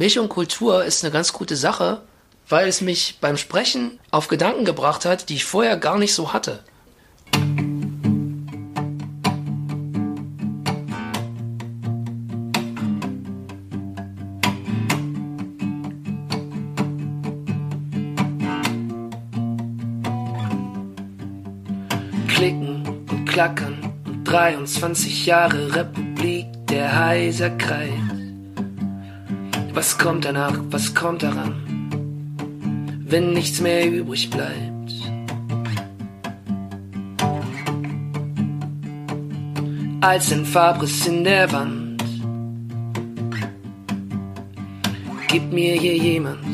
Milch und Kultur ist eine ganz gute Sache, weil es mich beim Sprechen auf Gedanken gebracht hat, die ich vorher gar nicht so hatte. Klicken und klackern und 23 Jahre Republik der Heiserkeit. Was kommt danach, was kommt daran, wenn nichts mehr übrig bleibt? Als ein Fabriss in der Wand. Gib mir hier jemand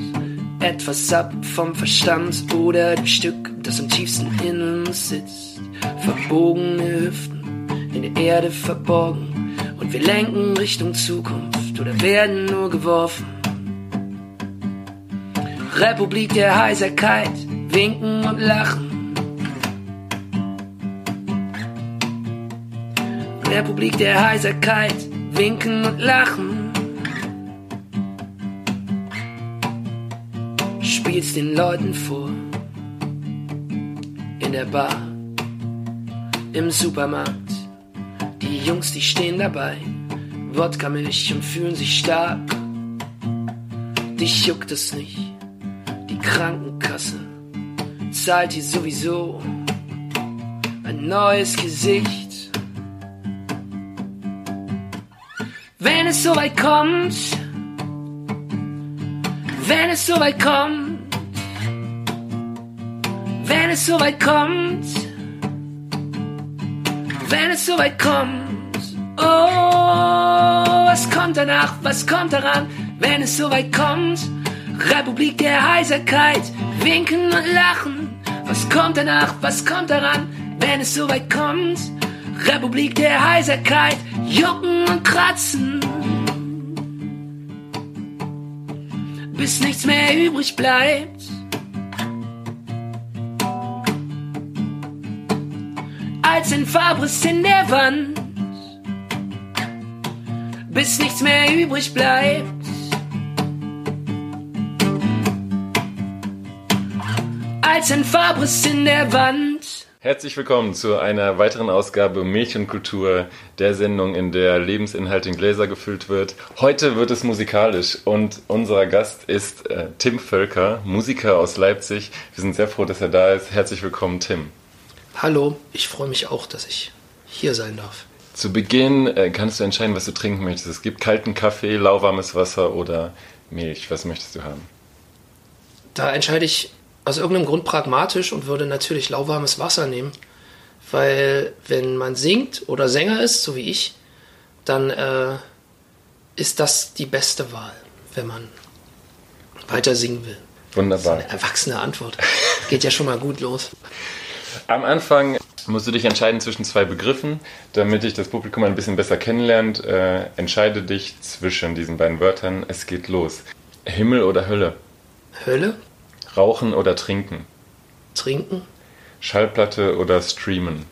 etwas ab vom Verstand oder dem Stück, das am tiefsten in uns sitzt. Verbogene Hüften in der Erde verborgen und wir lenken Richtung Zukunft oder werden nur geworfen. Republik der Heiserkeit, winken und lachen. Republik der Heiserkeit, winken und lachen. Spiel's den Leuten vor. In der Bar, im Supermarkt. Die Jungs, die stehen dabei. Wodka Milch und fühlen sich stark. Dich juckt es nicht. Die Krankenkasse zahlt dir sowieso ein neues Gesicht. Wenn es soweit kommt, wenn es soweit kommt, wenn es soweit kommt, wenn es soweit kommt, oh, was kommt danach, was kommt daran, wenn es soweit kommt, Republik der Heiserkeit, winken und lachen, was kommt danach, was kommt daran, wenn es soweit kommt, Republik der Heiserkeit, jucken und kratzen, bis nichts mehr übrig bleibt. Als ein Fabriss in der Wand, bis nichts mehr übrig bleibt. Als ein Fabriss in der Wand. Herzlich willkommen zu einer weiteren Ausgabe Milch und Kultur, der Sendung, in der Lebensinhalt in Gläser gefüllt wird. Heute wird es musikalisch und unser Gast ist äh, Tim Völker, Musiker aus Leipzig. Wir sind sehr froh, dass er da ist. Herzlich willkommen, Tim. Hallo, ich freue mich auch, dass ich hier sein darf. Zu Beginn äh, kannst du entscheiden, was du trinken möchtest. Es gibt kalten Kaffee, lauwarmes Wasser oder Milch. Was möchtest du haben? Da entscheide ich aus irgendeinem Grund pragmatisch und würde natürlich lauwarmes Wasser nehmen, weil wenn man singt oder Sänger ist, so wie ich, dann äh, ist das die beste Wahl, wenn man weiter singen will. Wunderbar. Eine erwachsene Antwort. Geht ja schon mal gut los. Am Anfang musst du dich entscheiden zwischen zwei Begriffen, damit dich das Publikum ein bisschen besser kennenlernt. Äh, entscheide dich zwischen diesen beiden Wörtern. Es geht los. Himmel oder Hölle? Hölle, Rauchen oder trinken? trinken, Schallplatte oder streamen?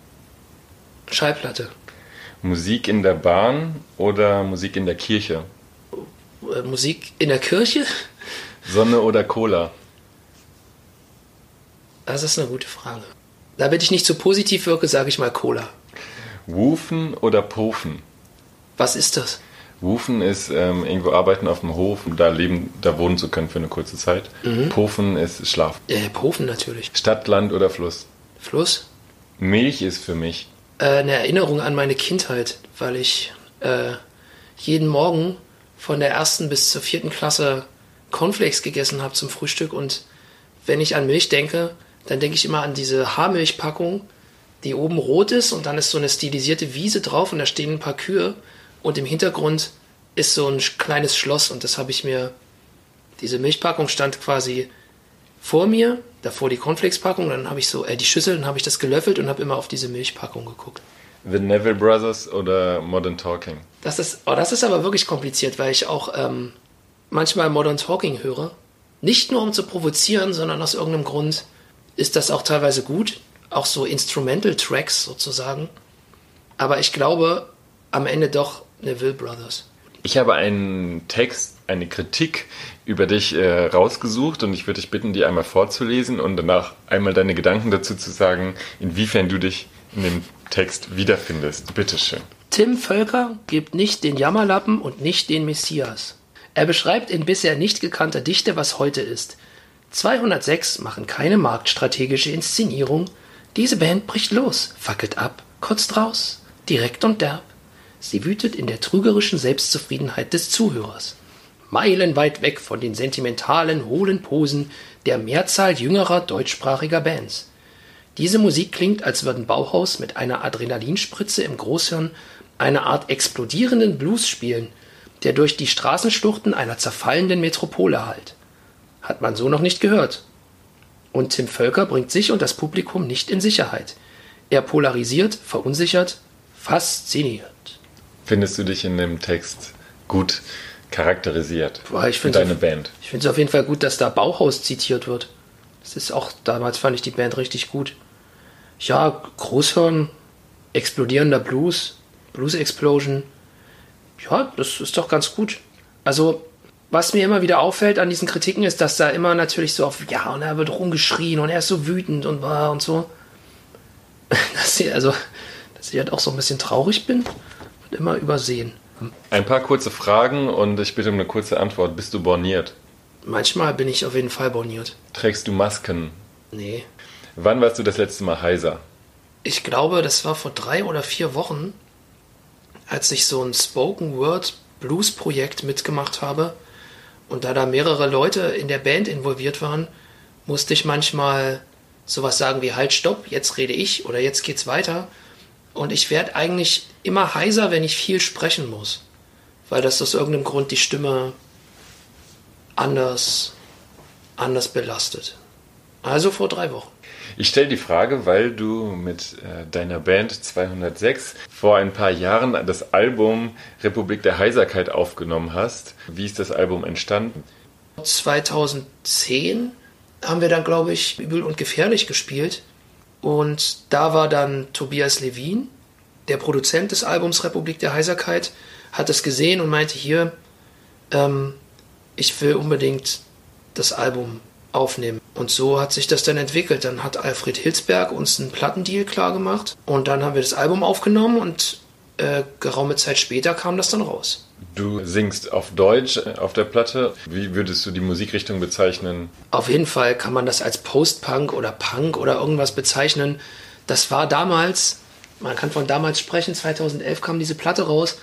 Schallplatte, Musik in der Bahn oder Musik in der Kirche? äh, Musik in der Kirche. Sonne oder Cola? Das ist eine gute Frage. Damit ich nicht zu positiv wirke, sage ich mal Cola. Wufen oder Pofen? Was ist das? Wufen ist ähm, irgendwo arbeiten auf dem Hof und da leben, da wohnen zu können für eine kurze Zeit. Pofen ist Schlaf. Äh, Pofen natürlich. Stadt, Land oder Fluss? Fluss. Milch ist für mich Äh, eine Erinnerung an meine Kindheit, weil ich äh, jeden Morgen von der ersten bis zur vierten Klasse Cornflakes gegessen habe zum Frühstück und wenn ich an Milch denke, dann denke ich immer an diese Haarmilchpackung, die oben rot ist und dann ist so eine stilisierte Wiese drauf und da stehen ein paar Kühe und im Hintergrund ist so ein kleines Schloss und das habe ich mir, diese Milchpackung stand quasi vor mir, davor die Cornflakes-Packung, dann habe ich so, äh, die Schüssel, dann habe ich das gelöffelt und habe immer auf diese Milchpackung geguckt. The Neville Brothers oder Modern Talking. Das ist, oh, das ist aber wirklich kompliziert, weil ich auch ähm, manchmal Modern Talking höre. Nicht nur um zu provozieren, sondern aus irgendeinem Grund ist das auch teilweise gut. Auch so Instrumental Tracks sozusagen. Aber ich glaube am Ende doch Neville Brothers. Ich habe einen Text eine Kritik über dich äh, rausgesucht und ich würde dich bitten, die einmal vorzulesen und danach einmal deine Gedanken dazu zu sagen, inwiefern du dich in dem Text wiederfindest. Bitteschön. Tim Völker gibt nicht den Jammerlappen und nicht den Messias. Er beschreibt in bisher nicht gekannter Dichte, was heute ist. 206 machen keine marktstrategische Inszenierung. Diese Band bricht los, fackelt ab, kotzt raus, direkt und derb. Sie wütet in der trügerischen Selbstzufriedenheit des Zuhörers. Meilenweit weg von den sentimentalen, hohlen Posen der Mehrzahl jüngerer deutschsprachiger Bands. Diese Musik klingt, als würden Bauhaus mit einer Adrenalinspritze im Großhirn eine Art explodierenden Blues spielen, der durch die Straßenschluchten einer zerfallenden Metropole hallt. Hat man so noch nicht gehört. Und Tim Völker bringt sich und das Publikum nicht in Sicherheit. Er polarisiert, verunsichert, fasziniert. Findest du dich in dem Text gut charakterisiert? Boah, ich finde deine Band. Ich finde es auf jeden Fall gut, dass da Bauhaus zitiert wird. Das ist auch, damals fand ich die Band richtig gut. Ja, Großhirn, explodierender Blues, Blues Explosion. Ja, das ist doch ganz gut. Also, was mir immer wieder auffällt an diesen Kritiken ist, dass da immer natürlich so auf, ja, und er wird rumgeschrien und er ist so wütend und war und so. Dass ich, also, dass ich halt auch so ein bisschen traurig bin und immer übersehen. Ein paar kurze Fragen und ich bitte um eine kurze Antwort. Bist du borniert? Manchmal bin ich auf jeden Fall borniert. Trägst du Masken? Nee. Wann warst du das letzte Mal heiser? Ich glaube, das war vor drei oder vier Wochen, als ich so ein Spoken Word Blues Projekt mitgemacht habe und da da mehrere Leute in der Band involviert waren, musste ich manchmal sowas sagen wie halt stopp, jetzt rede ich oder jetzt geht's weiter. Und ich werde eigentlich immer heiser, wenn ich viel sprechen muss, weil das aus irgendeinem Grund die Stimme anders anders belastet. Also vor drei Wochen. Ich stelle die Frage, weil du mit äh, deiner Band 206 vor ein paar Jahren das Album Republik der Heiserkeit aufgenommen hast. Wie ist das Album entstanden? 2010 haben wir dann, glaube ich, Übel und Gefährlich gespielt. Und da war dann Tobias Levin, der Produzent des Albums Republik der Heiserkeit, hat es gesehen und meinte hier, ähm, ich will unbedingt das Album aufnehmen. Und so hat sich das dann entwickelt. Dann hat Alfred Hilsberg uns einen Plattendeal klargemacht und dann haben wir das Album aufgenommen und äh, geraume Zeit später kam das dann raus. Du singst auf Deutsch äh, auf der Platte. Wie würdest du die Musikrichtung bezeichnen? Auf jeden Fall kann man das als Post-Punk oder Punk oder irgendwas bezeichnen. Das war damals, man kann von damals sprechen, 2011 kam diese Platte raus.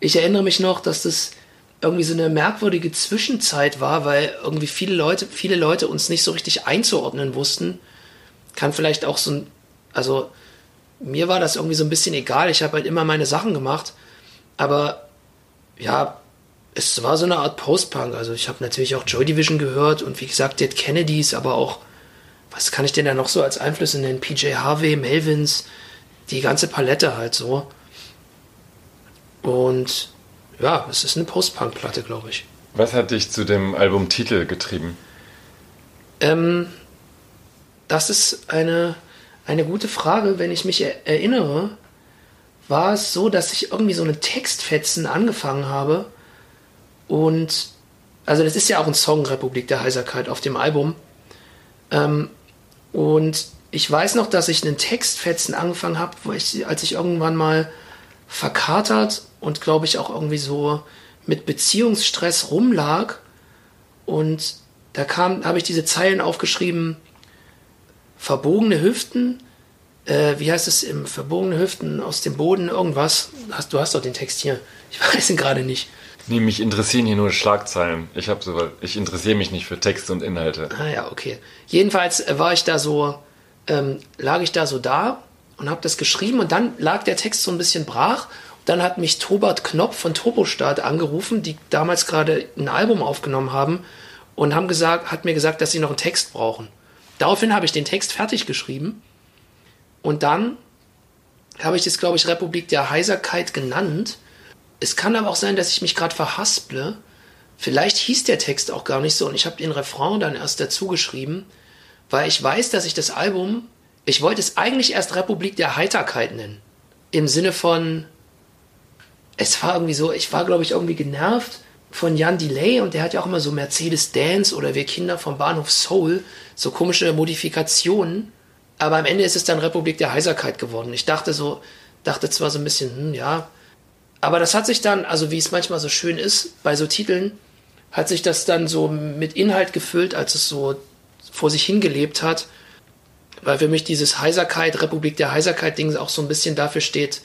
Ich erinnere mich noch, dass das irgendwie so eine merkwürdige Zwischenzeit war, weil irgendwie viele Leute, viele Leute uns nicht so richtig einzuordnen wussten. Kann vielleicht auch so ein, also mir war das irgendwie so ein bisschen egal. Ich habe halt immer meine Sachen gemacht, aber ja, es war so eine Art Post-Punk. Also ich habe natürlich auch Joy Division gehört und wie gesagt Dead Kennedys, aber auch was kann ich denn da noch so als Einflüsse nennen? PJ Harvey, Melvins, die ganze Palette halt so. Und ja, es ist eine Post-Punk-Platte, glaube ich. Was hat dich zu dem Albumtitel getrieben? Ähm, das ist eine, eine gute Frage. Wenn ich mich erinnere, war es so, dass ich irgendwie so eine Textfetzen angefangen habe. Und, also das ist ja auch ein Song, Republik der Heiserkeit, auf dem Album. Ähm, und ich weiß noch, dass ich einen Textfetzen angefangen habe, als ich irgendwann mal verkatert und glaube ich auch irgendwie so mit Beziehungsstress rumlag. Und da kam, habe ich diese Zeilen aufgeschrieben, verbogene Hüften, äh, wie heißt es im verbogene Hüften aus dem Boden, irgendwas. Hast, du hast doch den Text hier. Ich weiß ihn gerade nicht. Nee, mich interessieren hier nur Schlagzeilen. Ich habe so, ich interessiere mich nicht für Texte und Inhalte. Ah ja, okay. Jedenfalls war ich da so, ähm, lag ich da so da und habe das geschrieben und dann lag der Text so ein bisschen brach dann hat mich Tobert Knopf von Turbostart angerufen, die damals gerade ein Album aufgenommen haben und haben gesagt, hat mir gesagt, dass sie noch einen Text brauchen. Daraufhin habe ich den Text fertig geschrieben und dann habe ich das, glaube ich, Republik der Heiserkeit genannt. Es kann aber auch sein, dass ich mich gerade verhasple. Vielleicht hieß der Text auch gar nicht so und ich habe den Refrain dann erst dazu geschrieben, weil ich weiß, dass ich das Album, ich wollte es eigentlich erst Republik der Heiterkeit nennen. Im Sinne von, es war irgendwie so, ich war, glaube ich, irgendwie genervt, von Jan Delay und der hat ja auch immer so Mercedes Dance oder Wir Kinder vom Bahnhof Soul, so komische Modifikationen. Aber am Ende ist es dann Republik der Heiserkeit geworden. Ich dachte so, dachte zwar so ein bisschen, hm, ja, aber das hat sich dann, also wie es manchmal so schön ist, bei so Titeln, hat sich das dann so mit Inhalt gefüllt, als es so vor sich hingelebt hat. Weil für mich dieses Heiserkeit, Republik der Heiserkeit-Ding auch so ein bisschen dafür steht,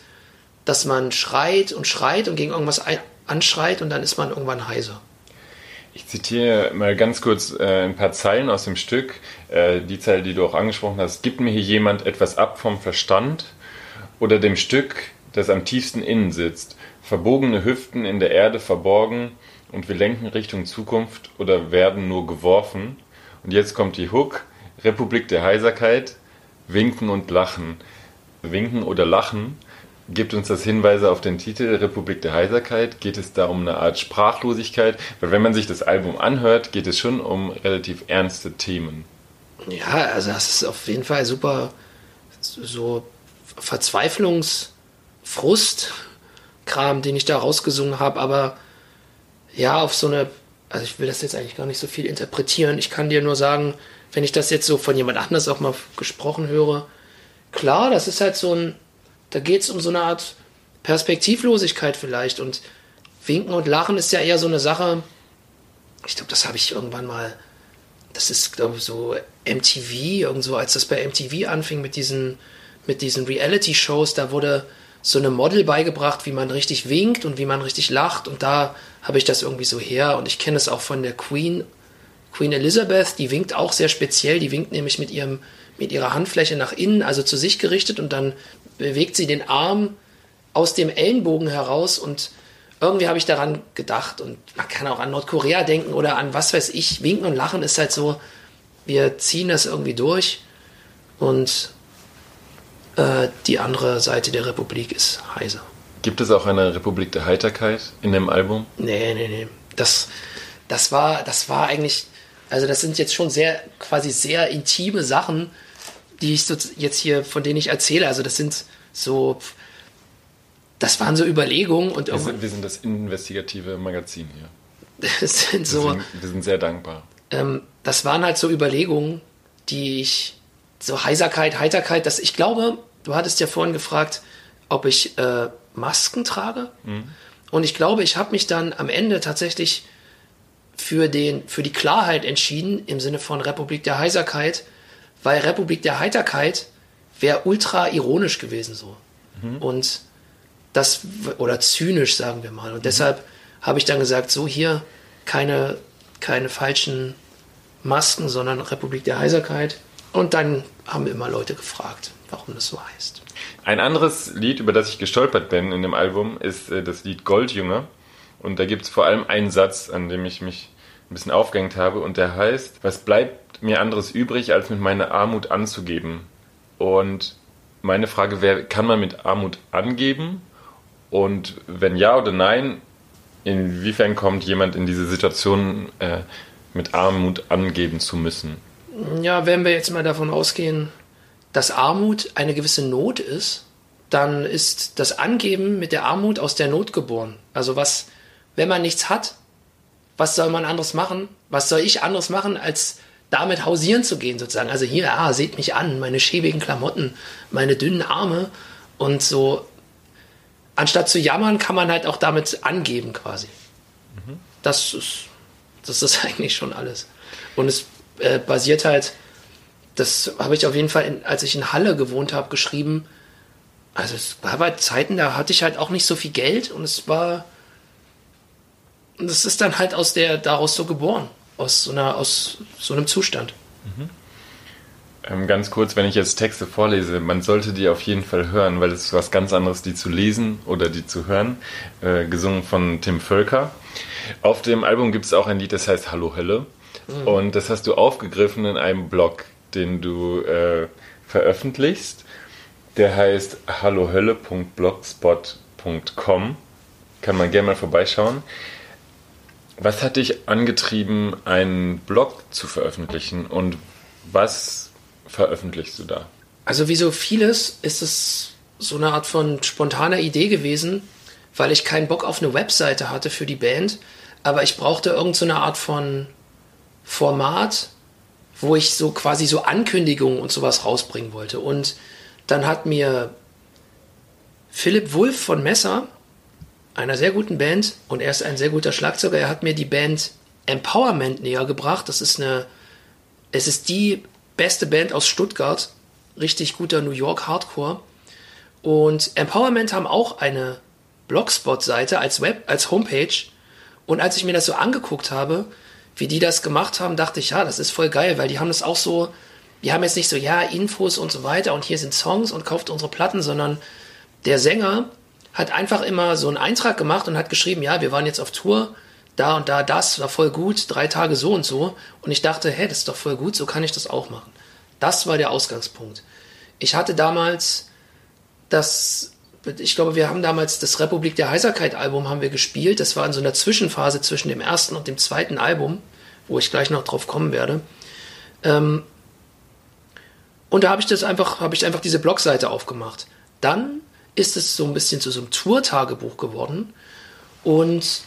dass man schreit und schreit und gegen irgendwas anschreit und dann ist man irgendwann heiser. Ich zitiere mal ganz kurz äh, ein paar Zeilen aus dem Stück. Äh, die Zeile, die du auch angesprochen hast. Gibt mir hier jemand etwas ab vom Verstand oder dem Stück, das am tiefsten innen sitzt? Verbogene Hüften in der Erde verborgen und wir lenken Richtung Zukunft oder werden nur geworfen. Und jetzt kommt die Hook. Republik der Heiserkeit. Winken und Lachen. Winken oder Lachen gibt uns das Hinweise auf den Titel Republik der Heiserkeit. Geht es da um eine Art Sprachlosigkeit? Weil wenn man sich das Album anhört, geht es schon um relativ ernste Themen. Ja, also das ist auf jeden Fall super so Verzweiflungsfrust-Kram, den ich da rausgesungen habe, aber ja, auf so eine, also ich will das jetzt eigentlich gar nicht so viel interpretieren. Ich kann dir nur sagen, wenn ich das jetzt so von jemand anders auch mal gesprochen höre, klar, das ist halt so ein, da geht es um so eine Art Perspektivlosigkeit vielleicht und Winken und Lachen ist ja eher so eine Sache, ich glaube, das habe ich irgendwann mal, das ist, glaube ich, so MTV, irgendwo, als das bei MTV anfing mit diesen, mit diesen Reality-Shows, da wurde so eine Model beigebracht, wie man richtig winkt und wie man richtig lacht. Und da habe ich das irgendwie so her. Und ich kenne es auch von der Queen, Queen Elizabeth, die winkt auch sehr speziell. Die winkt nämlich mit ihrem, mit ihrer Handfläche nach innen, also zu sich gerichtet und dann bewegt sie den Arm aus dem Ellenbogen heraus und irgendwie habe ich daran gedacht und man kann auch an Nordkorea denken oder an was weiß ich. Winken und Lachen ist halt so, wir ziehen das irgendwie durch und äh, die andere Seite der Republik ist heiser. Gibt es auch eine Republik der Heiterkeit in dem Album? Nee, nee, nee. Das, das, war, das war eigentlich, also das sind jetzt schon sehr, quasi sehr intime Sachen, die ich so jetzt hier, von denen ich erzähle. Also das sind so, das waren so Überlegungen und wir sind, wir sind das investigative Magazin hier. Das sind so, wir, sind, wir sind sehr dankbar. Ähm, das waren halt so Überlegungen, die ich, so Heiserkeit, Heiterkeit, das, ich glaube, du hattest ja vorhin gefragt, ob ich äh, Masken trage. Mhm. Und ich glaube, ich habe mich dann am Ende tatsächlich für, den, für die Klarheit entschieden, im Sinne von Republik der Heiserkeit, weil Republik der Heiterkeit wäre ultra ironisch gewesen so. Mhm. Und das, oder zynisch, sagen wir mal. Und mhm. deshalb habe ich dann gesagt, so hier keine, keine falschen Masken, sondern Republik der Heiserkeit. Und dann haben immer Leute gefragt, warum das so heißt. Ein anderes Lied, über das ich gestolpert bin in dem Album, ist äh, das Lied Goldjunge. Und da gibt es vor allem einen Satz, an dem ich mich ein bisschen aufgehängt habe. Und der heißt, was bleibt mir anderes übrig, als mit meiner Armut anzugeben? Und meine Frage wäre, kann man mit Armut angeben? Und wenn ja oder nein, inwiefern kommt jemand in diese Situation, äh, mit Armut angeben zu müssen? Ja, wenn wir jetzt mal davon ausgehen, dass Armut eine gewisse Not ist, dann ist das Angeben mit der Armut aus der Not geboren. Also was, wenn man nichts hat, was soll man anderes machen? Was soll ich anderes machen, als damit hausieren zu gehen sozusagen? Also hier, ah, seht mich an, meine schäbigen Klamotten, meine dünnen Arme und so. Anstatt zu jammern, kann man halt auch damit angeben quasi. Mhm. Das ist, das ist eigentlich schon alles. Und es äh, basiert halt das habe ich auf jeden Fall, in, als ich in Halle gewohnt habe, geschrieben. Also es war bei Zeiten, da hatte ich halt auch nicht so viel Geld und es war. Und es ist dann halt aus der, daraus so geboren, aus so einer, aus so einem Zustand. Mhm. Ähm, ganz kurz, wenn ich jetzt Texte vorlese, man sollte die auf jeden Fall hören, weil es ist was ganz anderes, die zu lesen oder die zu hören. Äh, gesungen von Tim Völker. Auf dem Album gibt es auch ein Lied, das heißt Hallo Hölle. Mhm. Und das hast du aufgegriffen in einem Blog den du äh, veröffentlichst. Der heißt hallohölle.blogspot.com. Kann man gerne mal vorbeischauen. Was hat dich angetrieben, einen Blog zu veröffentlichen und was veröffentlichst du da? Also wie so vieles ist es so eine Art von spontaner Idee gewesen, weil ich keinen Bock auf eine Webseite hatte für die Band. aber ich brauchte irgendeine so Art von Format, wo ich so quasi so Ankündigungen und sowas rausbringen wollte. Und dann hat mir Philipp Wulff von Messer, einer sehr guten Band, und er ist ein sehr guter Schlagzeuger, er hat mir die Band Empowerment näher gebracht. Das ist eine, es ist die beste Band aus Stuttgart, richtig guter New York Hardcore. Und Empowerment haben auch eine Blogspot-Seite als Web, als Homepage. Und als ich mir das so angeguckt habe, wie die das gemacht haben, dachte ich, ja, das ist voll geil, weil die haben das auch so, die haben jetzt nicht so, ja, Infos und so weiter und hier sind Songs und kauft unsere Platten, sondern der Sänger hat einfach immer so einen Eintrag gemacht und hat geschrieben, ja, wir waren jetzt auf Tour, da und da das, war voll gut, drei Tage so und so. Und ich dachte, hä, das ist doch voll gut, so kann ich das auch machen. Das war der Ausgangspunkt. Ich hatte damals das, ich glaube, wir haben damals das Republik der Heiserkeit Album haben wir gespielt. Das war in so einer Zwischenphase zwischen dem ersten und dem zweiten Album, wo ich gleich noch drauf kommen werde. Ähm, und da habe ich das einfach, habe ich einfach diese Blogseite aufgemacht. Dann ist es so ein bisschen zu so einem Tour-Tagebuch geworden. Und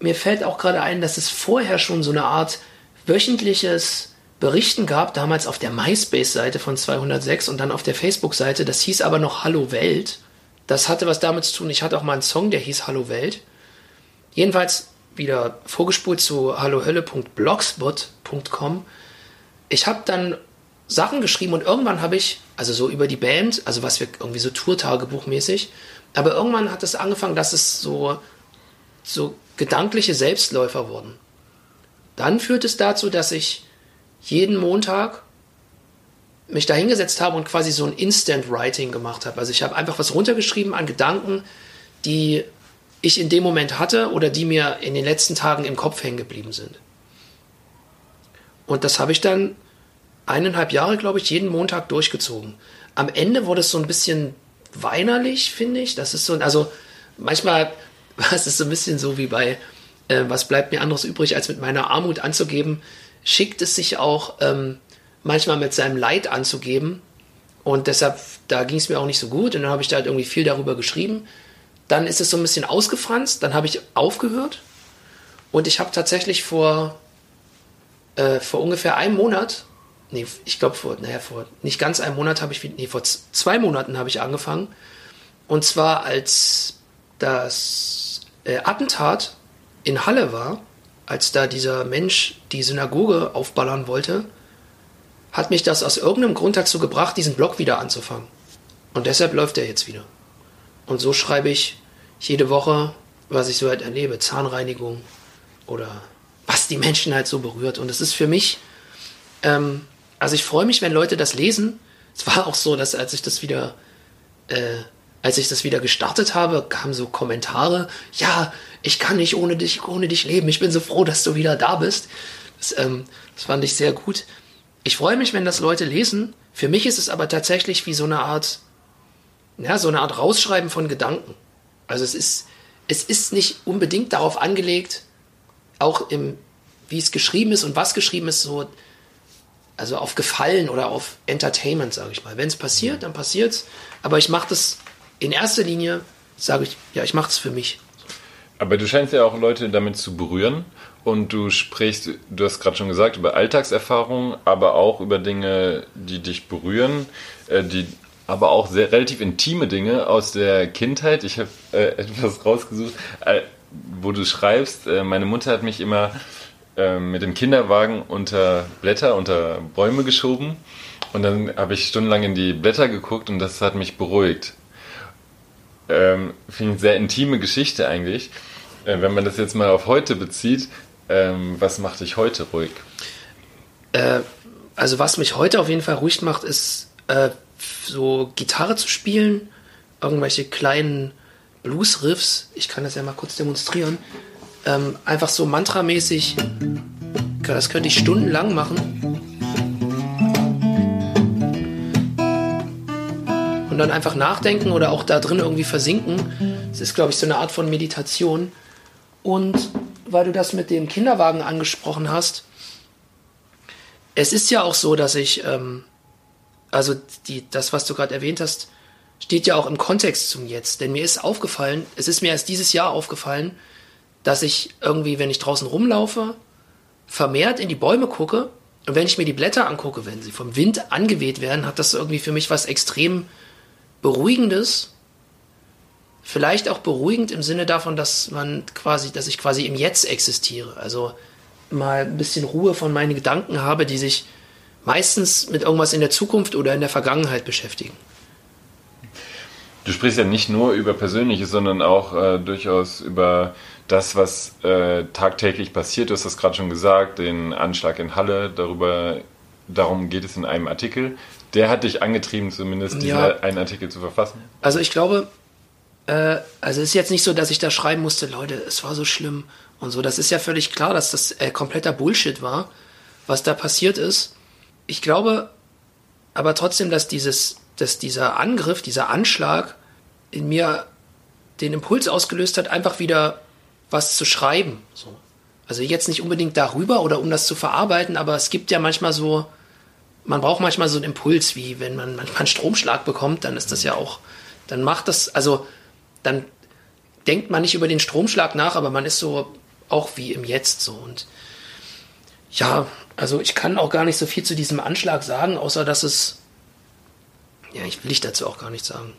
mir fällt auch gerade ein, dass es vorher schon so eine Art wöchentliches Berichten gab, damals auf der MySpace-Seite von 206 und dann auf der Facebook-Seite. Das hieß aber noch Hallo Welt. Das hatte was damit zu tun. Ich hatte auch mal einen Song, der hieß Hallo Welt. Jedenfalls wieder vorgespult zu hallohölle.blogspot.com. Ich habe dann Sachen geschrieben und irgendwann habe ich, also so über die Band, also was wir irgendwie so Tourtagebuchmäßig, aber irgendwann hat es angefangen, dass es so, so gedankliche Selbstläufer wurden. Dann führt es dazu, dass ich jeden Montag mich da hingesetzt habe und quasi so ein Instant Writing gemacht habe. Also ich habe einfach was runtergeschrieben an Gedanken, die ich in dem Moment hatte oder die mir in den letzten Tagen im Kopf hängen geblieben sind. Und das habe ich dann eineinhalb Jahre, glaube ich, jeden Montag durchgezogen. Am Ende wurde es so ein bisschen weinerlich, finde ich. Das ist so, also manchmal war es so ein bisschen so wie bei, äh, was bleibt mir anderes übrig, als mit meiner Armut anzugeben, schickt es sich auch ähm, manchmal mit seinem Leid anzugeben. Und deshalb, da ging es mir auch nicht so gut. Und dann habe ich da halt irgendwie viel darüber geschrieben. Dann ist es so ein bisschen ausgefranst. Dann habe ich aufgehört. Und ich habe tatsächlich vor, äh, vor ungefähr einem Monat nee, ich glaube vor, naja, vor nicht ganz einem Monat habe ich, nee, vor zwei Monaten habe ich angefangen. Und zwar als das äh, Attentat in Halle war, als da dieser Mensch die Synagoge aufballern wollte, hat mich das aus irgendeinem Grund dazu gebracht, diesen Blog wieder anzufangen. Und deshalb läuft er jetzt wieder. Und so schreibe ich jede Woche, was ich so halt erlebe, Zahnreinigung oder was die Menschen halt so berührt. Und es ist für mich ähm, also ich freue mich, wenn Leute das lesen. Es war auch so, dass als ich das wieder, äh, als ich das wieder gestartet habe, kamen so Kommentare, ja, ich kann nicht ohne dich, ohne dich leben. Ich bin so froh, dass du wieder da bist. Das, ähm, das fand ich sehr gut. Ich freue mich, wenn das Leute lesen. Für mich ist es aber tatsächlich wie so eine Art, ja, so eine Art Rausschreiben von Gedanken. Also es ist, es ist nicht unbedingt darauf angelegt, auch im, wie es geschrieben ist und was geschrieben ist, so also auf Gefallen oder auf Entertainment, sage ich mal. Wenn es passiert, dann passiert's. Aber ich mache das in erster Linie, sage ich, ja, ich mache es für mich. Aber du scheinst ja auch Leute damit zu berühren und du sprichst, du hast gerade schon gesagt, über Alltagserfahrungen, aber auch über Dinge, die dich berühren, äh, die aber auch sehr relativ intime Dinge aus der Kindheit. Ich habe äh, etwas rausgesucht, äh, wo du schreibst, äh, meine Mutter hat mich immer ähm, mit dem Kinderwagen unter Blätter, unter Bäume geschoben. Und dann habe ich stundenlang in die Blätter geguckt und das hat mich beruhigt. Ähm, Finde ich eine sehr intime Geschichte eigentlich. Äh, wenn man das jetzt mal auf heute bezieht, ähm, was macht dich heute ruhig? Äh, also was mich heute auf jeden Fall ruhig macht, ist äh, so Gitarre zu spielen, irgendwelche kleinen Blues-Riffs. Ich kann das ja mal kurz demonstrieren ähm, einfach so mantramäßig, das könnte ich stundenlang machen. Und dann einfach nachdenken oder auch da drin irgendwie versinken. Das ist, glaube ich, so eine Art von Meditation. Und weil du das mit dem Kinderwagen angesprochen hast, es ist ja auch so, dass ich, ähm, also die, das, was du gerade erwähnt hast, steht ja auch im Kontext zum Jetzt. Denn mir ist aufgefallen, es ist mir erst dieses Jahr aufgefallen, dass ich irgendwie, wenn ich draußen rumlaufe, vermehrt in die Bäume gucke und wenn ich mir die Blätter angucke, wenn sie vom Wind angeweht werden, hat das irgendwie für mich was extrem Beruhigendes. Vielleicht auch beruhigend im Sinne davon, dass man quasi, dass ich quasi im Jetzt existiere. Also mal ein bisschen Ruhe von meinen Gedanken habe, die sich meistens mit irgendwas in der Zukunft oder in der Vergangenheit beschäftigen. Du sprichst ja nicht nur über Persönliches, sondern auch äh, durchaus über das, was äh, tagtäglich passiert. Du hast das gerade schon gesagt, den Anschlag in Halle. Darüber, darum geht es in einem Artikel. Der hat dich angetrieben, zumindest diesen ja. einen Artikel zu verfassen. Also ich glaube, äh, also es ist jetzt nicht so, dass ich da schreiben musste, Leute, es war so schlimm und so. Das ist ja völlig klar, dass das äh, kompletter Bullshit war, was da passiert ist. Ich glaube aber trotzdem, dass dieses, dass dieser Angriff, dieser Anschlag in mir den Impuls ausgelöst hat, einfach wieder was zu schreiben. So. Also jetzt nicht unbedingt darüber oder um das zu verarbeiten, aber es gibt ja manchmal so, man braucht manchmal so einen Impuls, wie wenn man manchmal einen Stromschlag bekommt, dann ist das ja auch, dann macht das, also dann denkt man nicht über den Stromschlag nach, aber man ist so auch wie im Jetzt so. Und ja, also ich kann auch gar nicht so viel zu diesem Anschlag sagen, außer dass es, ja, ich will ich dazu auch gar nicht sagen.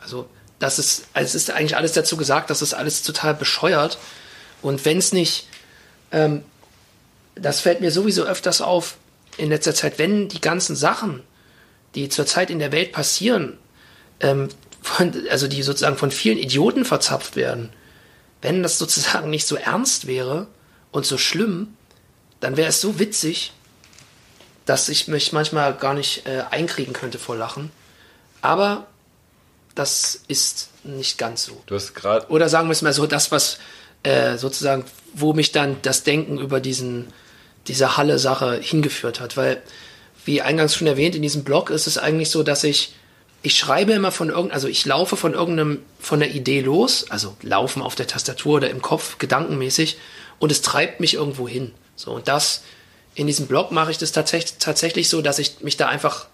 Also das ist, also es ist eigentlich alles dazu gesagt, dass es alles total bescheuert. Und wenn es nicht, ähm, das fällt mir sowieso öfters auf in letzter Zeit, wenn die ganzen Sachen, die zurzeit in der Welt passieren, ähm, von, also die sozusagen von vielen Idioten verzapft werden, wenn das sozusagen nicht so ernst wäre und so schlimm, dann wäre es so witzig, dass ich mich manchmal gar nicht äh, einkriegen könnte vor Lachen. Aber das ist nicht ganz so. Du hast gerade. Oder sagen wir es mal so, das, was äh, sozusagen, wo mich dann das Denken über diesen, diese Halle-Sache hingeführt hat. Weil, wie eingangs schon erwähnt, in diesem Blog ist es eigentlich so, dass ich, ich schreibe immer von irgendeinem, also ich laufe von irgendeinem, von der Idee los, also laufen auf der Tastatur oder im Kopf, gedankenmäßig, und es treibt mich irgendwo hin. So, und das, in diesem Blog mache ich das tatsächlich, tatsächlich so, dass ich mich da einfach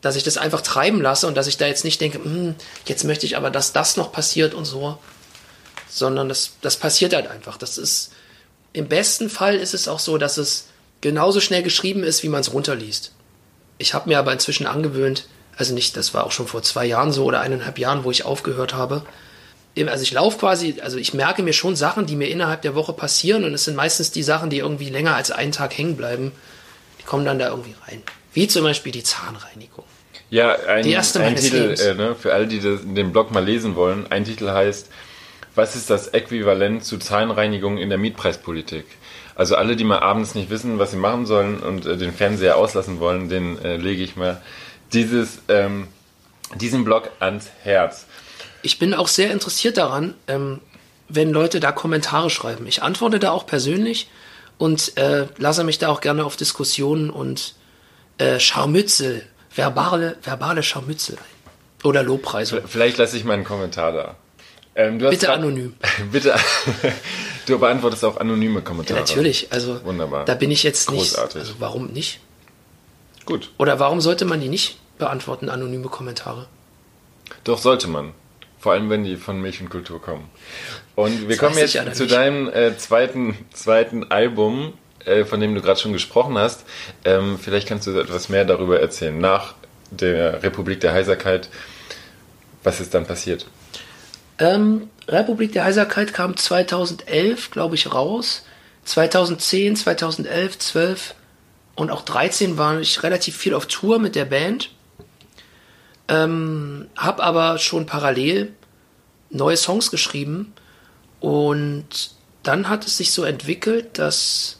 dass ich das einfach treiben lasse und dass ich da jetzt nicht denke, hm, jetzt möchte ich aber, dass das noch passiert und so, sondern das, das passiert halt einfach. Das ist, im besten Fall ist es auch so, dass es genauso schnell geschrieben ist, wie man es runterliest. Ich habe mir aber inzwischen angewöhnt, also nicht, das war auch schon vor zwei Jahren so oder eineinhalb Jahren, wo ich aufgehört habe. Also ich laufe quasi, also ich merke mir schon Sachen, die mir innerhalb der Woche passieren und es sind meistens die Sachen, die irgendwie länger als einen Tag hängen bleiben. Die kommen dann da irgendwie rein. Wie zum Beispiel die Zahnreinigung. Ja, ein, die erste ein Titel, äh, ne, für alle, die das, den Blog mal lesen wollen, ein Titel heißt, was ist das Äquivalent zu Zahnreinigung in der Mietpreispolitik? Also alle, die mal abends nicht wissen, was sie machen sollen und äh, den Fernseher auslassen wollen, den äh, lege ich mal dieses, ähm, diesen Blog ans Herz. Ich bin auch sehr interessiert daran, ähm, wenn Leute da Kommentare schreiben. Ich antworte da auch persönlich und äh, lasse mich da auch gerne auf Diskussionen und äh, Scharmützel verbale, verbale Scharmützel ein. Oder Lobpreisung. Vielleicht lasse ich mal einen Kommentar da. Ähm, bitte anonym. bitte. du beantwortest auch anonyme Kommentare. Ja, natürlich. Also, Wunderbar. Da bin ich jetzt Großartig. nicht. Also, warum nicht? Gut. Oder warum sollte man die nicht beantworten, anonyme Kommentare? Doch, sollte man. Vor allem, wenn die von Milch und Kultur kommen. Und wir das kommen jetzt zu deinem äh, zweiten, zweiten Album, von dem du gerade schon gesprochen hast. Ähm, vielleicht kannst du etwas mehr darüber erzählen. Nach der Republik der Heiserkeit, was ist dann passiert? Ähm, Republik der Heiserkeit kam 2011, glaube ich, raus. 2010, 2011, 12 und auch 13 war ich relativ viel auf Tour mit der Band. Ähm, hab aber schon parallel neue Songs geschrieben und dann hat es sich so entwickelt, dass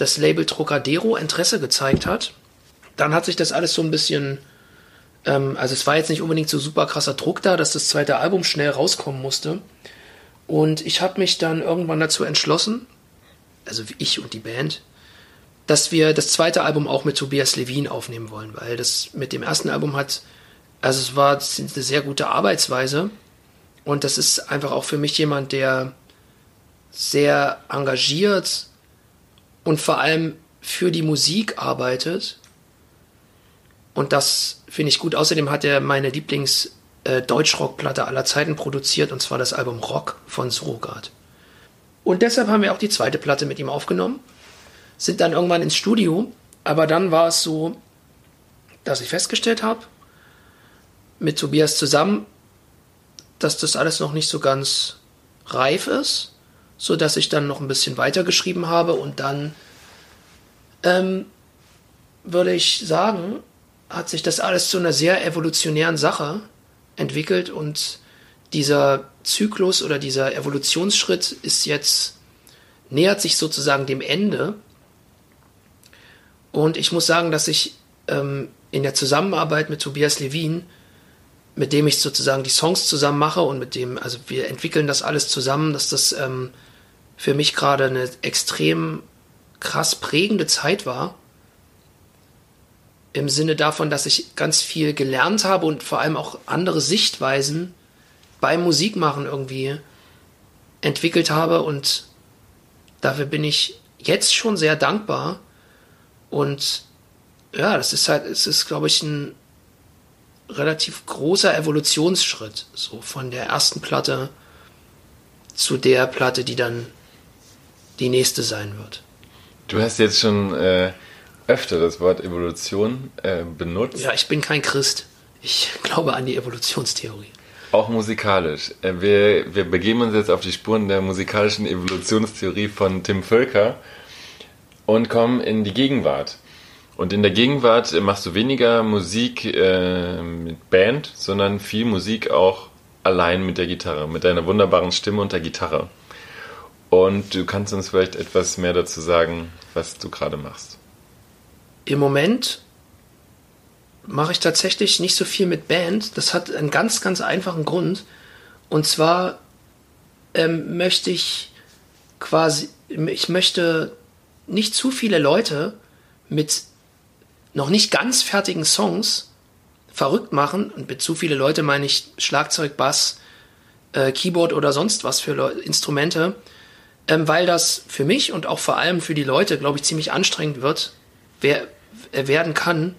das Label Trocadero Interesse gezeigt hat. Dann hat sich das alles so ein bisschen, ähm, also es war jetzt nicht unbedingt so super krasser Druck da, dass das zweite Album schnell rauskommen musste. Und ich habe mich dann irgendwann dazu entschlossen, also ich und die Band, dass wir das zweite Album auch mit Tobias Levin aufnehmen wollen, weil das mit dem ersten Album hat, also es war eine sehr gute Arbeitsweise und das ist einfach auch für mich jemand, der sehr engagiert und vor allem für die Musik arbeitet. Und das finde ich gut. Außerdem hat er meine Lieblings- äh, aller Zeiten produziert, und zwar das Album Rock von Surrogat. Und deshalb haben wir auch die zweite Platte mit ihm aufgenommen. Sind dann irgendwann ins Studio. Aber dann war es so, dass ich festgestellt habe, mit Tobias zusammen, dass das alles noch nicht so ganz reif ist, so dass ich dann noch ein bisschen weitergeschrieben habe und dann ähm, würde ich sagen, hat sich das alles zu einer sehr evolutionären Sache entwickelt und dieser Zyklus oder dieser Evolutionsschritt ist jetzt, nähert sich sozusagen dem Ende. Und ich muss sagen, dass ich ähm, in der Zusammenarbeit mit Tobias Levin, mit dem ich sozusagen die Songs zusammen mache und mit dem, also wir entwickeln das alles zusammen, dass das ähm, für mich gerade eine extrem krass prägende Zeit war. Im Sinne davon, dass ich ganz viel gelernt habe und vor allem auch andere Sichtweisen beim Musikmachen irgendwie entwickelt habe. Und dafür bin ich jetzt schon sehr dankbar. Und ja, das ist halt, es ist glaube ich ein relativ großer Evolutionsschritt, so von der ersten Platte zu der Platte, die dann die nächste sein wird. Du hast jetzt schon äh, öfter das Wort Evolution äh, benutzt. Ja, ich bin kein Christ. Ich glaube an die Evolutionstheorie. Auch musikalisch. Äh, wir, wir begeben uns jetzt auf die Spuren der musikalischen Evolutionstheorie von Tim Völker und kommen in die Gegenwart. Und in der Gegenwart machst du weniger Musik äh, mit Band, sondern viel Musik auch allein mit der Gitarre, mit deiner wunderbaren Stimme und der Gitarre. Und du kannst uns vielleicht etwas mehr dazu sagen, was du gerade machst. Im Moment mache ich tatsächlich nicht so viel mit Band. Das hat einen ganz, ganz einfachen Grund. Und zwar ähm, möchte ich quasi, ich möchte nicht zu viele Leute mit noch nicht ganz fertigen Songs verrückt machen. Und mit zu viele Leute meine ich Schlagzeug, Bass, äh, Keyboard oder sonst was für Le Instrumente, ähm, weil das für mich und auch vor allem für die Leute, glaube ich, ziemlich anstrengend wird, wer, äh, werden kann.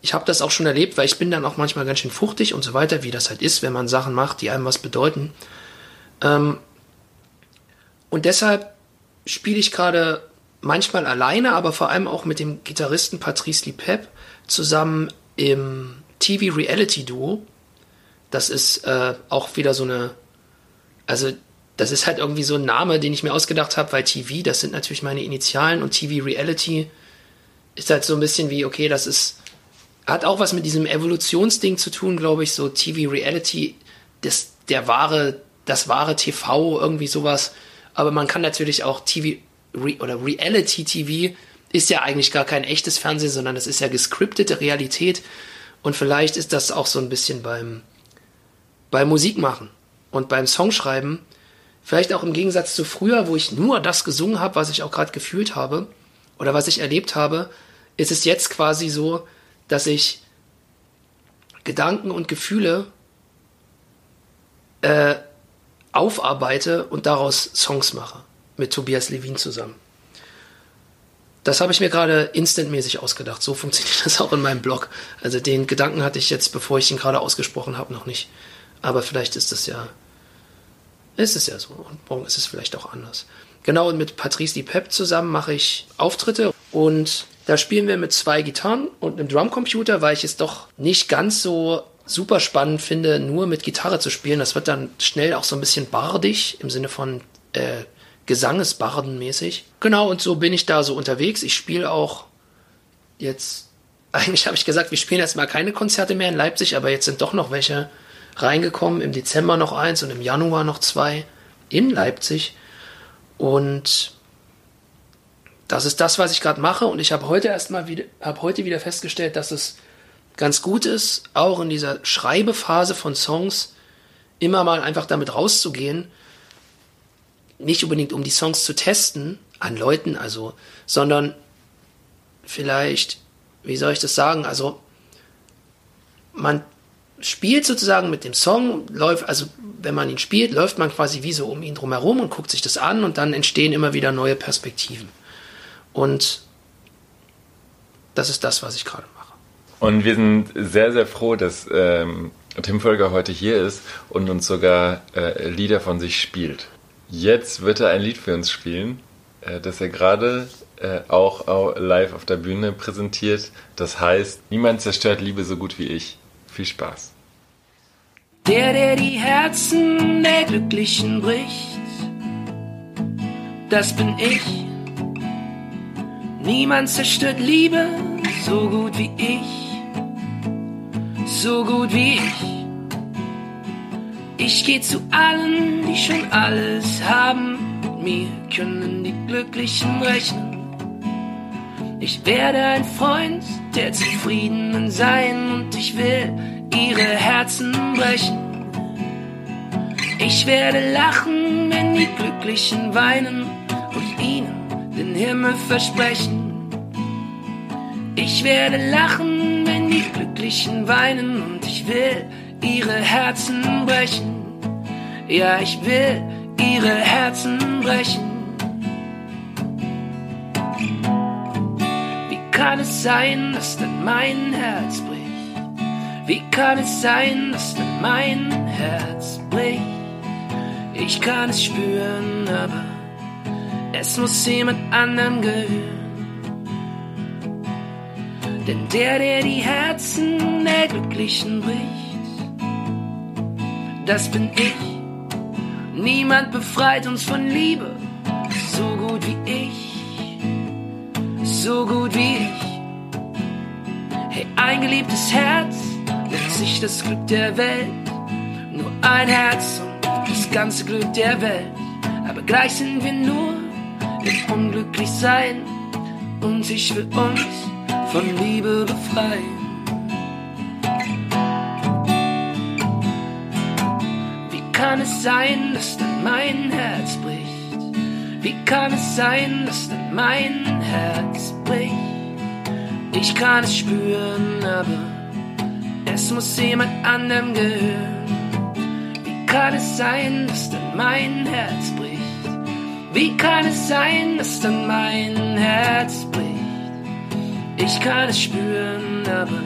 Ich habe das auch schon erlebt, weil ich bin dann auch manchmal ganz schön fuchtig und so weiter, wie das halt ist, wenn man Sachen macht, die einem was bedeuten. Ähm, und deshalb spiele ich gerade manchmal alleine, aber vor allem auch mit dem Gitarristen Patrice Lipep zusammen im TV Reality Duo. Das ist äh, auch wieder so eine, also das ist halt irgendwie so ein Name, den ich mir ausgedacht habe, weil TV, das sind natürlich meine Initialen und TV Reality ist halt so ein bisschen wie, okay, das ist, hat auch was mit diesem Evolutionsding zu tun, glaube ich, so TV Reality, das, der wahre, das wahre TV, irgendwie sowas. Aber man kann natürlich auch TV Re oder Reality TV ist ja eigentlich gar kein echtes Fernsehen, sondern das ist ja gescriptete Realität. Und vielleicht ist das auch so ein bisschen beim, beim Musikmachen und beim Songschreiben. Vielleicht auch im Gegensatz zu früher, wo ich nur das gesungen habe, was ich auch gerade gefühlt habe oder was ich erlebt habe, ist es jetzt quasi so, dass ich Gedanken und Gefühle äh, aufarbeite und daraus Songs mache. Mit Tobias Levin zusammen. Das habe ich mir gerade instantmäßig ausgedacht. So funktioniert das auch in meinem Blog. Also den Gedanken hatte ich jetzt, bevor ich ihn gerade ausgesprochen habe, noch nicht. Aber vielleicht ist es ja, ist es ja so. Und morgen ist es vielleicht auch anders. Genau, und mit Patrice Di Pep zusammen mache ich Auftritte und da spielen wir mit zwei Gitarren und einem Drumcomputer, weil ich es doch nicht ganz so super spannend finde, nur mit Gitarre zu spielen. Das wird dann schnell auch so ein bisschen bardig im Sinne von äh, Gesangesbardenmäßig. Genau, und so bin ich da so unterwegs. Ich spiele auch jetzt, eigentlich habe ich gesagt, wir spielen jetzt mal keine Konzerte mehr in Leipzig, aber jetzt sind doch noch welche reingekommen. Im Dezember noch eins und im Januar noch zwei in Leipzig. Und das ist das, was ich gerade mache. Und ich habe heute erstmal wieder, habe heute wieder festgestellt, dass es ganz gut ist, auch in dieser Schreibephase von Songs immer mal einfach damit rauszugehen. Nicht unbedingt, um die Songs zu testen an Leuten, also, sondern vielleicht, wie soll ich das sagen? Also, man spielt sozusagen mit dem Song, läuft, also wenn man ihn spielt, läuft man quasi wie so um ihn drumherum und guckt sich das an und dann entstehen immer wieder neue Perspektiven. Und das ist das, was ich gerade mache. Und wir sind sehr, sehr froh, dass ähm, Tim Völker heute hier ist und uns sogar äh, Lieder von sich spielt. Jetzt wird er ein Lied für uns spielen, äh, das er gerade äh, auch live auf der Bühne präsentiert. Das heißt, niemand zerstört Liebe so gut wie ich. Viel Spaß. Der, der die Herzen der Glücklichen bricht, das bin ich. Niemand zerstört Liebe so gut wie ich, so gut wie ich. Ich geh zu allen, die schon alles haben. Mit mir können die Glücklichen rechnen. Ich werde ein Freund der Zufriedenen sein und ich will ihre Herzen brechen. Ich werde lachen, wenn die Glücklichen weinen und ihnen den Himmel versprechen. Ich werde lachen, wenn die Glücklichen weinen und ich will ihre Herzen brechen. Ja, ich will ihre Herzen brechen. Kann es sein, dass dann mein Herz bricht? Wie kann es sein, dass dann mein Herz bricht? Ich kann es spüren, aber es muss jemand anderem gehören. Denn der, der die Herzen der Glücklichen bricht, das bin ich. Niemand befreit uns von Liebe, so gut wie ich, so gut wie ich. Hey, ein geliebtes Herz nennt sich das Glück der Welt. Nur ein Herz und das ganze Glück der Welt. Aber gleich sind wir nur im Unglücklichsein und ich will uns von Liebe befreien. kann es sein, dass dann mein Herz bricht? Wie kann es sein, dass dann mein Herz bricht? Ich kann es spüren, aber es muss jemand anderem gehören. Wie kann es sein, dass dann mein Herz bricht? Wie kann es sein, dass dann mein Herz bricht? Ich kann es spüren, aber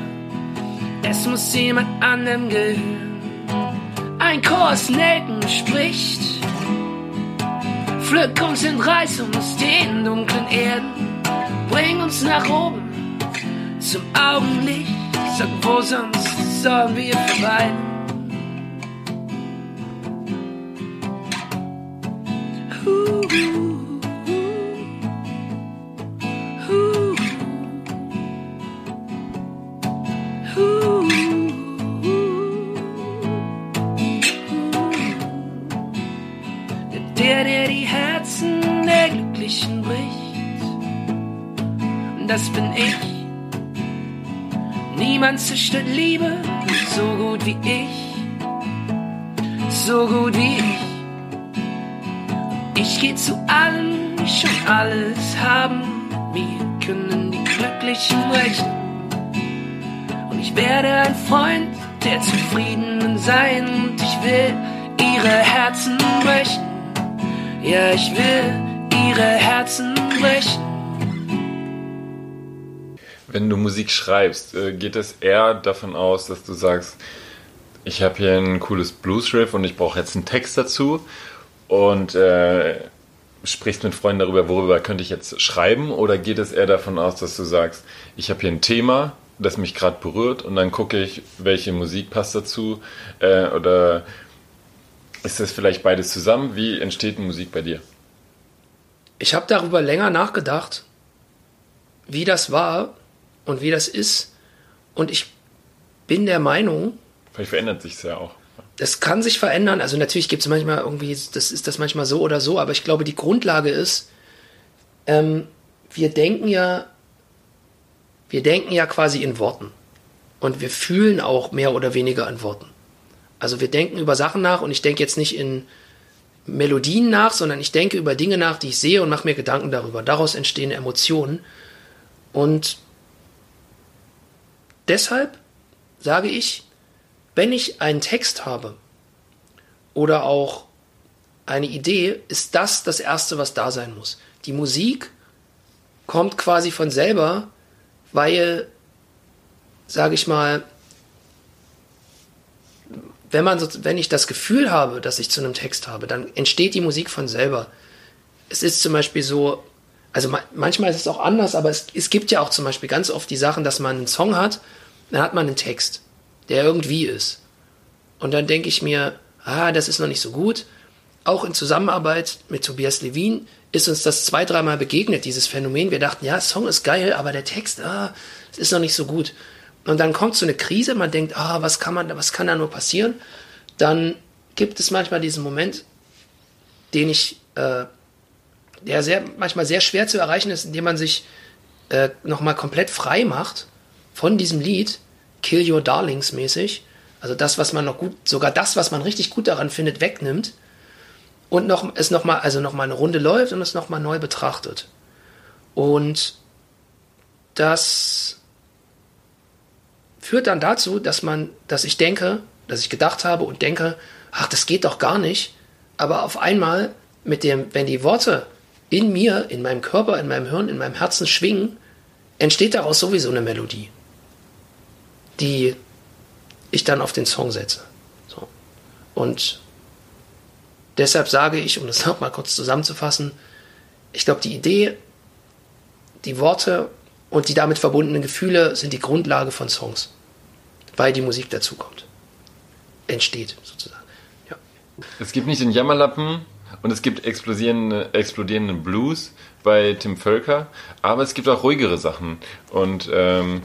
es muss jemand anderem gehören ein Chor aus Nelken spricht. Pflück uns in aus den dunklen Erden, bring uns nach oben zum Augenlicht. Sag, wo sonst sollen wir verweilen? Zerstört Liebe so gut wie ich, so gut wie ich. Ich geh zu allen, die schon alles haben. Wir können die Glücklichen rechnen. Und ich werde ein Freund der Zufriedenen sein. Und ich will ihre Herzen brechen. Ja, ich will ihre Herzen brechen. Wenn du Musik schreibst, äh, geht es eher davon aus, dass du sagst, ich habe hier ein cooles Blues-Riff und ich brauche jetzt einen Text dazu und äh, sprichst mit Freunden darüber, worüber könnte ich jetzt schreiben? Oder geht es eher davon aus, dass du sagst, ich habe hier ein Thema, das mich gerade berührt und dann gucke ich, welche Musik passt dazu? Äh, oder ist das vielleicht beides zusammen? Wie entsteht Musik bei dir? Ich habe darüber länger nachgedacht, wie das war, und wie das ist. Und ich bin der Meinung. Vielleicht verändert sich es ja auch. Das kann sich verändern. Also natürlich gibt es manchmal irgendwie, das ist das manchmal so oder so, aber ich glaube, die Grundlage ist, ähm, wir denken ja, wir denken ja quasi in Worten. Und wir fühlen auch mehr oder weniger in Worten. Also wir denken über Sachen nach und ich denke jetzt nicht in Melodien nach, sondern ich denke über Dinge nach, die ich sehe und mache mir Gedanken darüber. Daraus entstehen Emotionen. Und Deshalb sage ich, wenn ich einen Text habe oder auch eine Idee, ist das das Erste, was da sein muss. Die Musik kommt quasi von selber, weil, sage ich mal, wenn man wenn ich das Gefühl habe, dass ich zu einem Text habe, dann entsteht die Musik von selber. Es ist zum Beispiel so, also ma manchmal ist es auch anders, aber es, es gibt ja auch zum Beispiel ganz oft die Sachen, dass man einen Song hat, dann hat man einen Text, der irgendwie ist. Und dann denke ich mir, ah, das ist noch nicht so gut. Auch in Zusammenarbeit mit Tobias Levin ist uns das zwei, dreimal begegnet, dieses Phänomen. Wir dachten, ja, Song ist geil, aber der Text, ah, ist noch nicht so gut. Und dann kommt so eine Krise, man denkt, ah, was kann man, was kann da nur passieren? Dann gibt es manchmal diesen Moment, den ich, äh, der sehr, manchmal sehr schwer zu erreichen ist, indem man sich äh, nochmal komplett frei macht von diesem Lied, Kill Your Darlings mäßig. Also das, was man noch gut, sogar das, was man richtig gut daran findet, wegnimmt und noch, es nochmal, also nochmal eine Runde läuft und es nochmal neu betrachtet. Und das führt dann dazu, dass man, dass ich denke, dass ich gedacht habe und denke, ach, das geht doch gar nicht. Aber auf einmal mit dem, wenn die Worte in mir, in meinem Körper, in meinem Hirn, in meinem Herzen schwingen, entsteht daraus sowieso eine Melodie, die ich dann auf den Song setze. So. Und deshalb sage ich, um das nochmal kurz zusammenzufassen, ich glaube, die Idee, die Worte und die damit verbundenen Gefühle sind die Grundlage von Songs, weil die Musik dazukommt. Entsteht sozusagen. Ja. Es gibt nicht den Jammerlappen und es gibt explodierende, explodierenden Blues bei Tim Völker, aber es gibt auch ruhigere Sachen. Und ähm,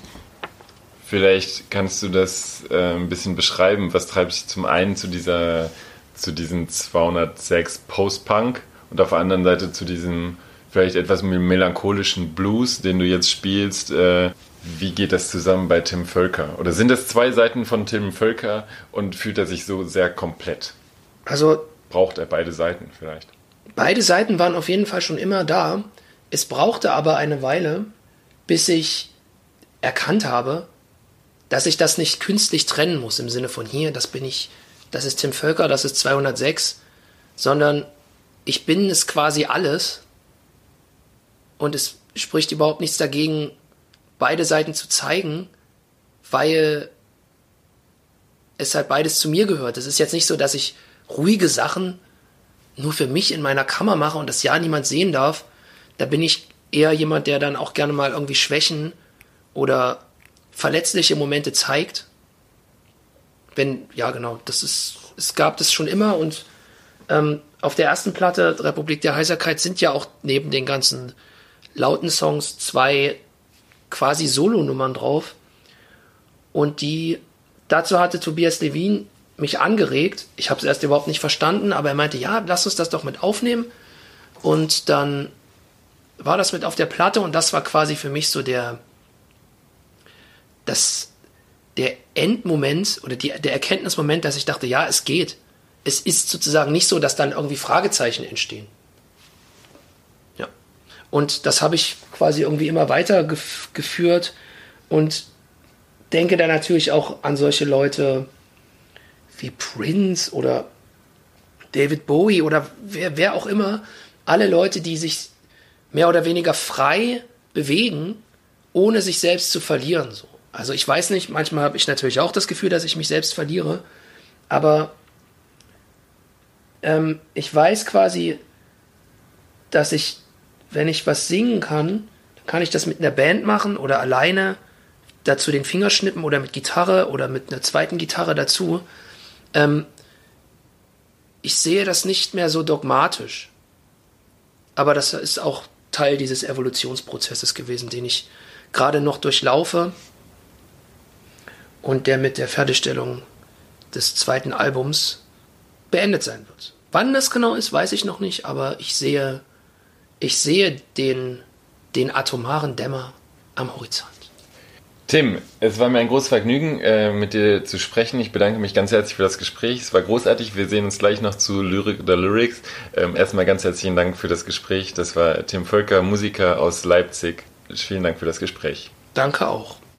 vielleicht kannst du das äh, ein bisschen beschreiben. Was treibt dich zum einen zu dieser zu diesem 206 Post-Punk und auf der anderen Seite zu diesem vielleicht etwas melancholischen Blues, den du jetzt spielst. Äh, wie geht das zusammen bei Tim Völker? Oder sind das zwei Seiten von Tim Völker und fühlt er sich so sehr komplett? Also braucht er beide Seiten vielleicht? Beide Seiten waren auf jeden Fall schon immer da. Es brauchte aber eine Weile, bis ich erkannt habe, dass ich das nicht künstlich trennen muss im Sinne von hier, das bin ich, das ist Tim Völker, das ist 206, sondern ich bin es quasi alles und es spricht überhaupt nichts dagegen, beide Seiten zu zeigen, weil es halt beides zu mir gehört. Es ist jetzt nicht so, dass ich ruhige Sachen nur für mich in meiner Kammer mache und das ja niemand sehen darf. Da bin ich eher jemand, der dann auch gerne mal irgendwie Schwächen oder verletzliche Momente zeigt. Wenn, ja genau, das ist, es gab das schon immer und ähm, auf der ersten Platte, Republik der Heiserkeit, sind ja auch neben den ganzen lauten Songs zwei quasi Solo-Nummern drauf. Und die, dazu hatte Tobias Levin mich angeregt. Ich habe es erst überhaupt nicht verstanden, aber er meinte, ja, lass uns das doch mit aufnehmen. Und dann war das mit auf der Platte und das war quasi für mich so der, das, der Endmoment oder die, der Erkenntnismoment, dass ich dachte, ja, es geht. Es ist sozusagen nicht so, dass dann irgendwie Fragezeichen entstehen. Und das habe ich quasi irgendwie immer weiter gef geführt und denke da natürlich auch an solche Leute wie Prince oder David Bowie oder wer, wer auch immer. Alle Leute, die sich mehr oder weniger frei bewegen, ohne sich selbst zu verlieren. So. Also ich weiß nicht, manchmal habe ich natürlich auch das Gefühl, dass ich mich selbst verliere, aber ähm, ich weiß quasi, dass ich wenn ich was singen kann, kann ich das mit einer Band machen oder alleine, dazu den Fingerschnippen oder mit Gitarre oder mit einer zweiten Gitarre dazu. Ähm, ich sehe das nicht mehr so dogmatisch. Aber das ist auch Teil dieses Evolutionsprozesses gewesen, den ich gerade noch durchlaufe und der mit der Fertigstellung des zweiten Albums beendet sein wird. Wann das genau ist, weiß ich noch nicht, aber ich sehe ich sehe den, den atomaren Dämmer am Horizont. Tim, es war mir ein großes Vergnügen, äh, mit dir zu sprechen. Ich bedanke mich ganz herzlich für das Gespräch. Es war großartig. Wir sehen uns gleich noch zu Lyrik oder Lyrics. Ähm, erstmal ganz herzlichen Dank für das Gespräch. Das war Tim Völker, Musiker aus Leipzig. Vielen Dank für das Gespräch. Danke auch.